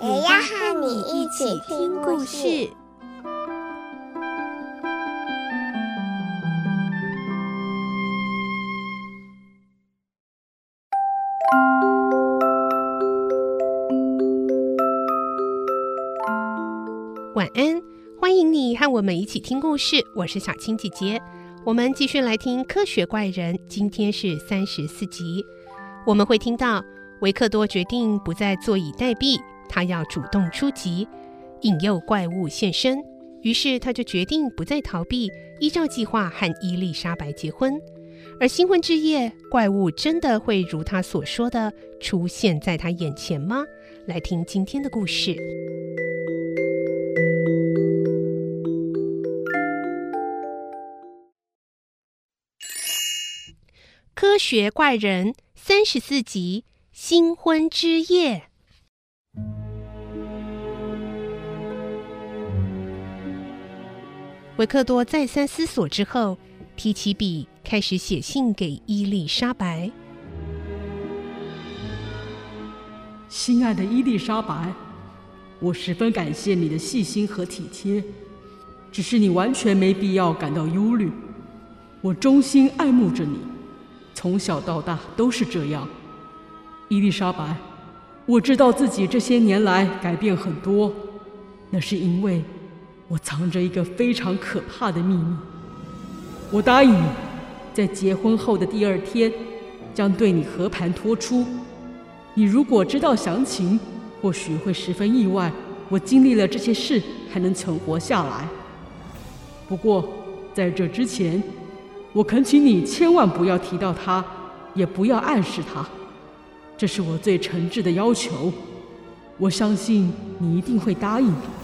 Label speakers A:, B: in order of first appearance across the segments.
A: 也要和你一起听故事。
B: 晚安，欢迎你和我们一起听故事。我是小青姐姐，我们继续来听《科学怪人》。今天是三十四集，我们会听到维克多决定不再坐以待毙，他要主动出击，引诱怪物现身。于是他就决定不再逃避，依照计划和伊丽莎白结婚。而新婚之夜，怪物真的会如他所说的出现在他眼前吗？来听今天的故事。科学怪人三十四集：新婚之夜。维克多再三思索之后，提起笔，开始写信给伊丽莎白。
C: 亲爱的伊丽莎白，我十分感谢你的细心和体贴，只是你完全没必要感到忧虑。我衷心爱慕着你。从小到大都是这样，伊丽莎白，我知道自己这些年来改变很多，那是因为我藏着一个非常可怕的秘密。我答应你，在结婚后的第二天，将对你和盘托出。你如果知道详情，或许会十分意外，我经历了这些事还能存活下来。不过在这之前，我恳请你千万不要提到他，也不要暗示他，这是我最诚挚的要求。我相信你一定会答应的。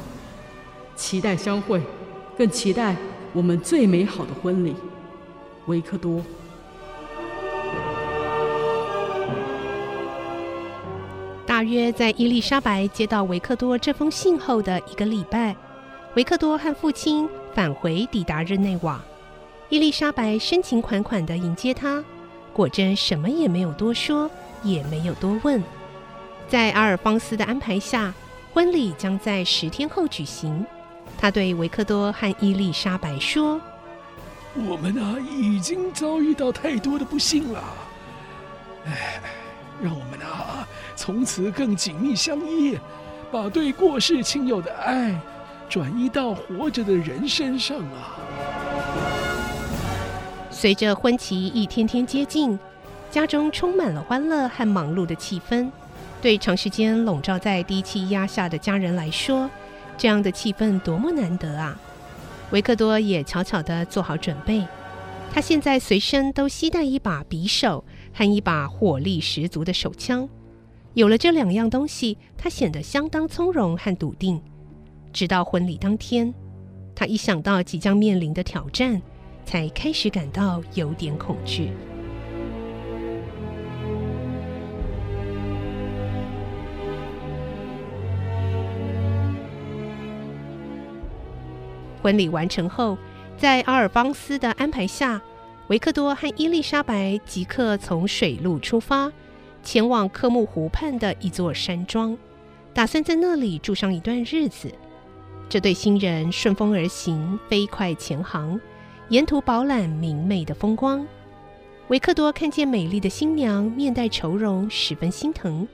C: 期待相会，更期待我们最美好的婚礼，维克多。
B: 大约在伊丽莎白接到维克多这封信后的一个礼拜，维克多和父亲返回抵达日内瓦。伊丽莎白深情款款地迎接他，果真什么也没有多说，也没有多问。在阿尔方斯的安排下，婚礼将在十天后举行。他对维克多和伊丽莎白说：“
D: 我们啊，已经遭遇到太多的不幸了。哎，让我们啊，从此更紧密相依，把对过世亲友的爱转移到活着的人身上啊。”
B: 随着婚期一天天接近，家中充满了欢乐和忙碌的气氛。对长时间笼罩在低气压下的家人来说，这样的气氛多么难得啊！维克多也悄悄地做好准备，他现在随身都携带一把匕首和一把火力十足的手枪。有了这两样东西，他显得相当从容和笃定。直到婚礼当天，他一想到即将面临的挑战，才开始感到有点恐惧。婚礼完成后，在阿尔邦斯的安排下，维克多和伊丽莎白即刻从水路出发，前往科木湖畔的一座山庄，打算在那里住上一段日子。这对新人顺风而行，飞快前行。沿途饱览明媚的风光，维克多看见美丽的新娘面带愁容，十分心疼，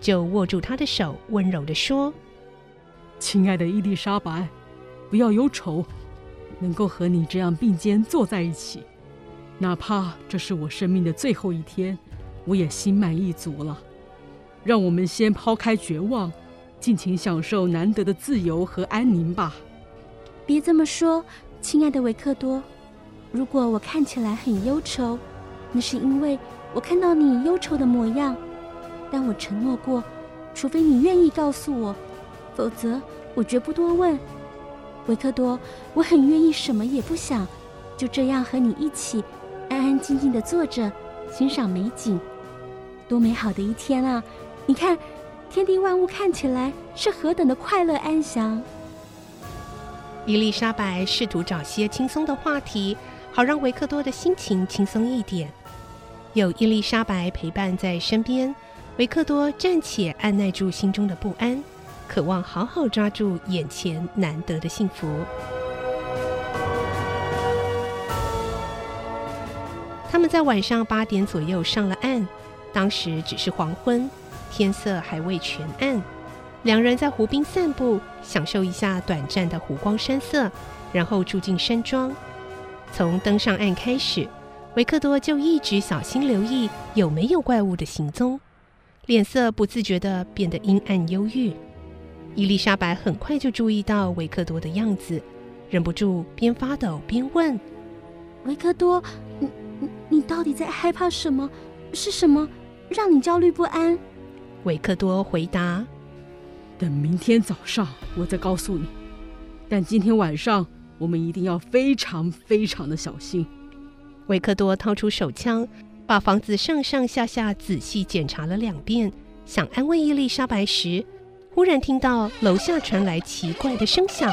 B: 就握住她的手，温柔地说：“
C: 亲爱的伊丽莎白，不要忧愁，能够和你这样并肩坐在一起，哪怕这是我生命的最后一天，我也心满意足了。让我们先抛开绝望，尽情享受难得的自由和安宁吧。”
E: 别这么说。亲爱的维克多，如果我看起来很忧愁，那是因为我看到你忧愁的模样。但我承诺过，除非你愿意告诉我，否则我绝不多问。维克多，我很愿意什么也不想，就这样和你一起安安静静地坐着，欣赏美景。多美好的一天啊！你看，天地万物看起来是何等的快乐安详。
B: 伊丽莎白试图找些轻松的话题，好让维克多的心情轻松一点。有伊丽莎白陪伴在身边，维克多暂且按捺住心中的不安，渴望好好抓住眼前难得的幸福。他们在晚上八点左右上了岸，当时只是黄昏，天色还未全暗。两人在湖边散步，享受一下短暂的湖光山色，然后住进山庄。从登上岸开始，维克多就一直小心留意有没有怪物的行踪，脸色不自觉地变得阴暗忧郁。伊丽莎白很快就注意到维克多的样子，忍不住边发抖边问：“
E: 维克多，你你你到底在害怕什么？是什么让你焦虑不安？”
B: 维克多回答。
C: 等明天早上，我再告诉你。但今天晚上，我们一定要非常非常的小心。
B: 维克多掏出手枪，把房子上上下下仔细检查了两遍，想安慰伊丽莎白时，忽然听到楼下传来奇怪的声响。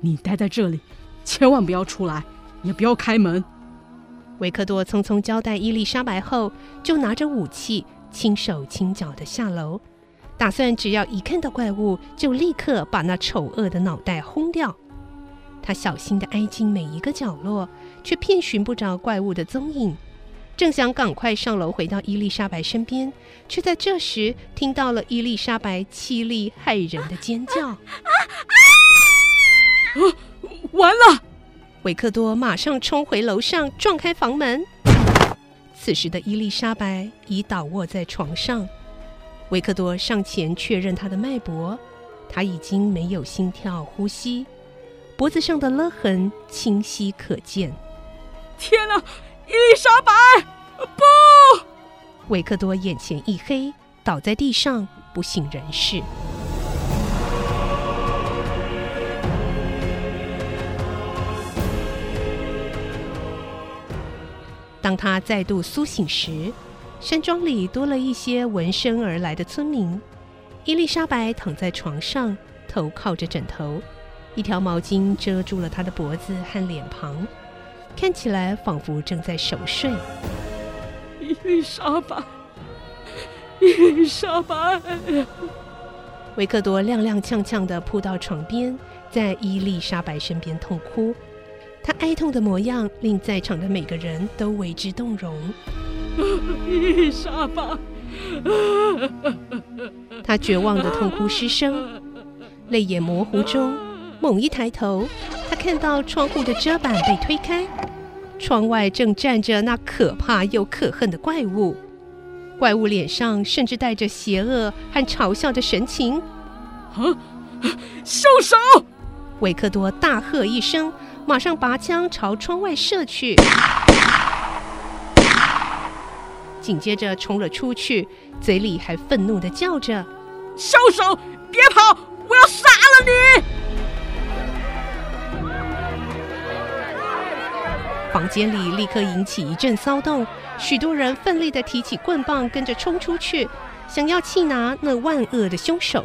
C: 你待在这里，千万不要出来，也不要开门。
B: 维克多匆匆交代伊丽莎白后，就拿着武器，轻手轻脚地下楼。打算只要一看到怪物，就立刻把那丑恶的脑袋轰掉。他小心地挨近每一个角落，却遍寻不着怪物的踪影。正想赶快上楼回到伊丽莎白身边，却在这时听到了伊丽莎白凄厉骇人的尖叫。啊！
C: 完了！
B: 维克多马上冲回楼上，撞开房门。此时的伊丽莎白已倒卧在床上。维克多上前确认她的脉搏，她已经没有心跳呼吸，脖子上的勒痕清晰可见。
C: 天哪，伊丽莎白，不！
B: 维克多眼前一黑，倒在地上不省人事。当他再度苏醒时，山庄里多了一些闻声而来的村民。伊丽莎白躺在床上，头靠着枕头，一条毛巾遮住了她的脖子和脸庞，看起来仿佛正在熟睡。
C: 伊丽莎白，伊丽莎白！
B: 维克多踉踉跄跄地扑到床边，在伊丽莎白身边痛哭。他哀痛的模样令在场的每个人都为之动容。
C: 伊丽莎白，
B: 他绝望的痛哭失声，泪眼模糊中，猛一抬头，他看到窗户的遮板被推开，窗外正站着那可怕又可恨的怪物，怪物脸上甚至带着邪恶和嘲笑的神情。
C: 啊！凶手！
B: 维克多大喝一声，马上拔枪朝窗外射去。紧接着冲了出去，嘴里还愤怒的叫着：“
C: 凶手，别跑！我要杀了你！”
B: 房间里立刻引起一阵骚动，许多人奋力地提起棍棒，跟着冲出去，想要气拿那万恶的凶手。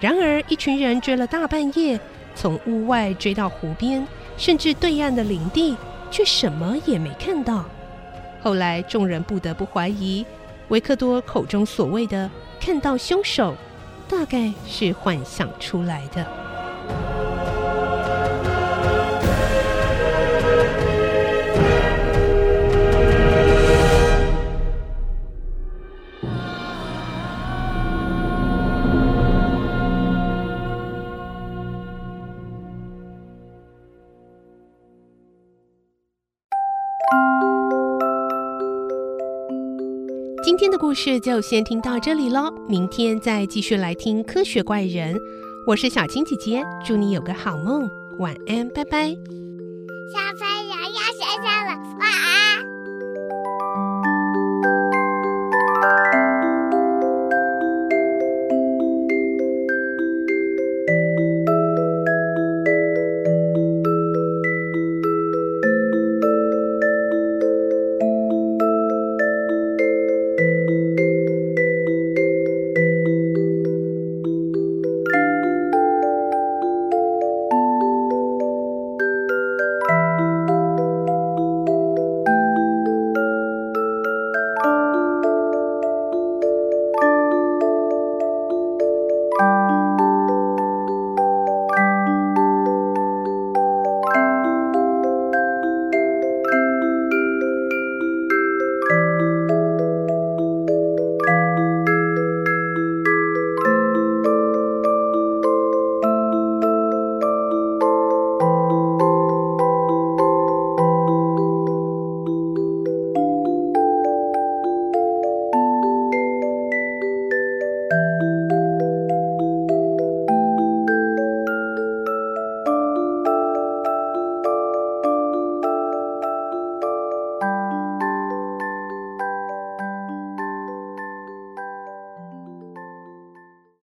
B: 然而，一群人追了大半夜，从屋外追到湖边，甚至对岸的林地，却什么也没看到。后来，众人不得不怀疑，维克多口中所谓的“看到凶手”，大概是幻想出来的。今天的故事就先听到这里喽明天再继续来听科学怪人。我是小青姐姐祝你有个好梦晚安拜拜。
A: 小朋友要睡觉了晚安。